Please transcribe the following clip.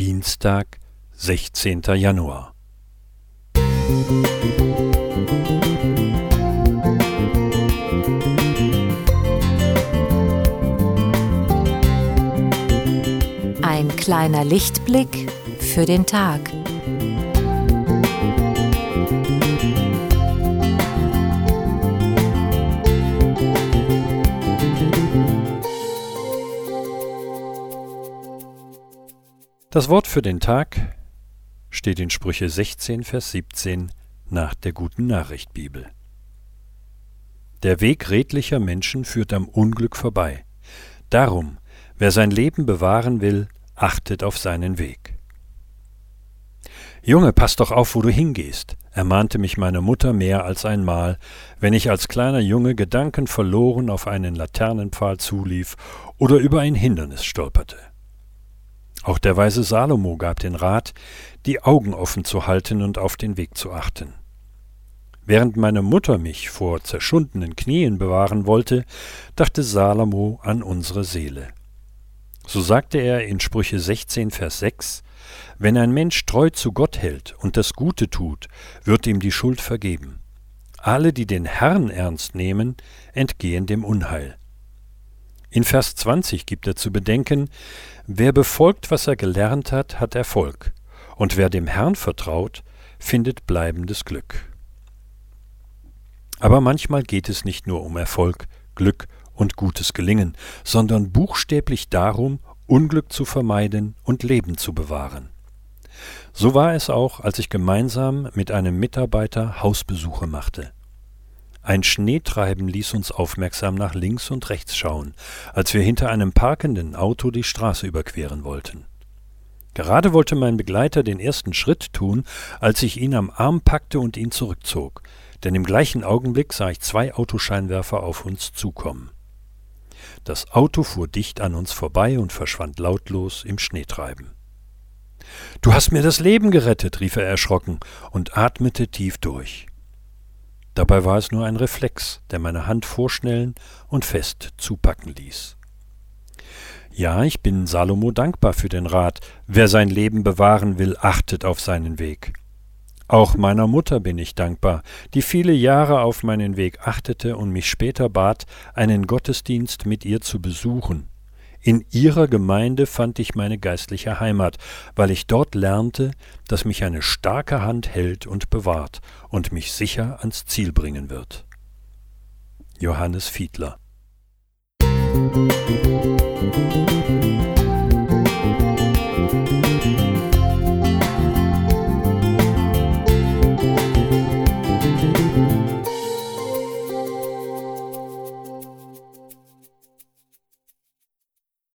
Dienstag, 16. Januar. Ein kleiner Lichtblick für den Tag. Das Wort für den Tag steht in Sprüche 16, Vers 17 nach der guten Nachricht Bibel. Der Weg redlicher Menschen führt am Unglück vorbei. Darum, wer sein Leben bewahren will, achtet auf seinen Weg. Junge, pass doch auf, wo du hingehst, ermahnte mich meine Mutter mehr als einmal, wenn ich als kleiner Junge gedankenverloren auf einen Laternenpfahl zulief oder über ein Hindernis stolperte. Auch der weise Salomo gab den Rat, die Augen offen zu halten und auf den Weg zu achten. Während meine Mutter mich vor zerschundenen Knien bewahren wollte, dachte Salomo an unsere Seele. So sagte er in Sprüche 16, Vers 6, Wenn ein Mensch treu zu Gott hält und das Gute tut, wird ihm die Schuld vergeben. Alle, die den Herrn ernst nehmen, entgehen dem Unheil. In Vers 20 gibt er zu bedenken, wer befolgt, was er gelernt hat, hat Erfolg, und wer dem Herrn vertraut, findet bleibendes Glück. Aber manchmal geht es nicht nur um Erfolg, Glück und gutes Gelingen, sondern buchstäblich darum, Unglück zu vermeiden und Leben zu bewahren. So war es auch, als ich gemeinsam mit einem Mitarbeiter Hausbesuche machte. Ein Schneetreiben ließ uns aufmerksam nach links und rechts schauen, als wir hinter einem parkenden Auto die Straße überqueren wollten. Gerade wollte mein Begleiter den ersten Schritt tun, als ich ihn am Arm packte und ihn zurückzog, denn im gleichen Augenblick sah ich zwei Autoscheinwerfer auf uns zukommen. Das Auto fuhr dicht an uns vorbei und verschwand lautlos im Schneetreiben. Du hast mir das Leben gerettet, rief er erschrocken und atmete tief durch. Dabei war es nur ein Reflex, der meine Hand vorschnellen und fest zupacken ließ. Ja, ich bin Salomo dankbar für den Rat, wer sein Leben bewahren will, achtet auf seinen Weg. Auch meiner Mutter bin ich dankbar, die viele Jahre auf meinen Weg achtete und mich später bat, einen Gottesdienst mit ihr zu besuchen, in ihrer Gemeinde fand ich meine geistliche Heimat, weil ich dort lernte, dass mich eine starke Hand hält und bewahrt und mich sicher ans Ziel bringen wird. Johannes Fiedler Musik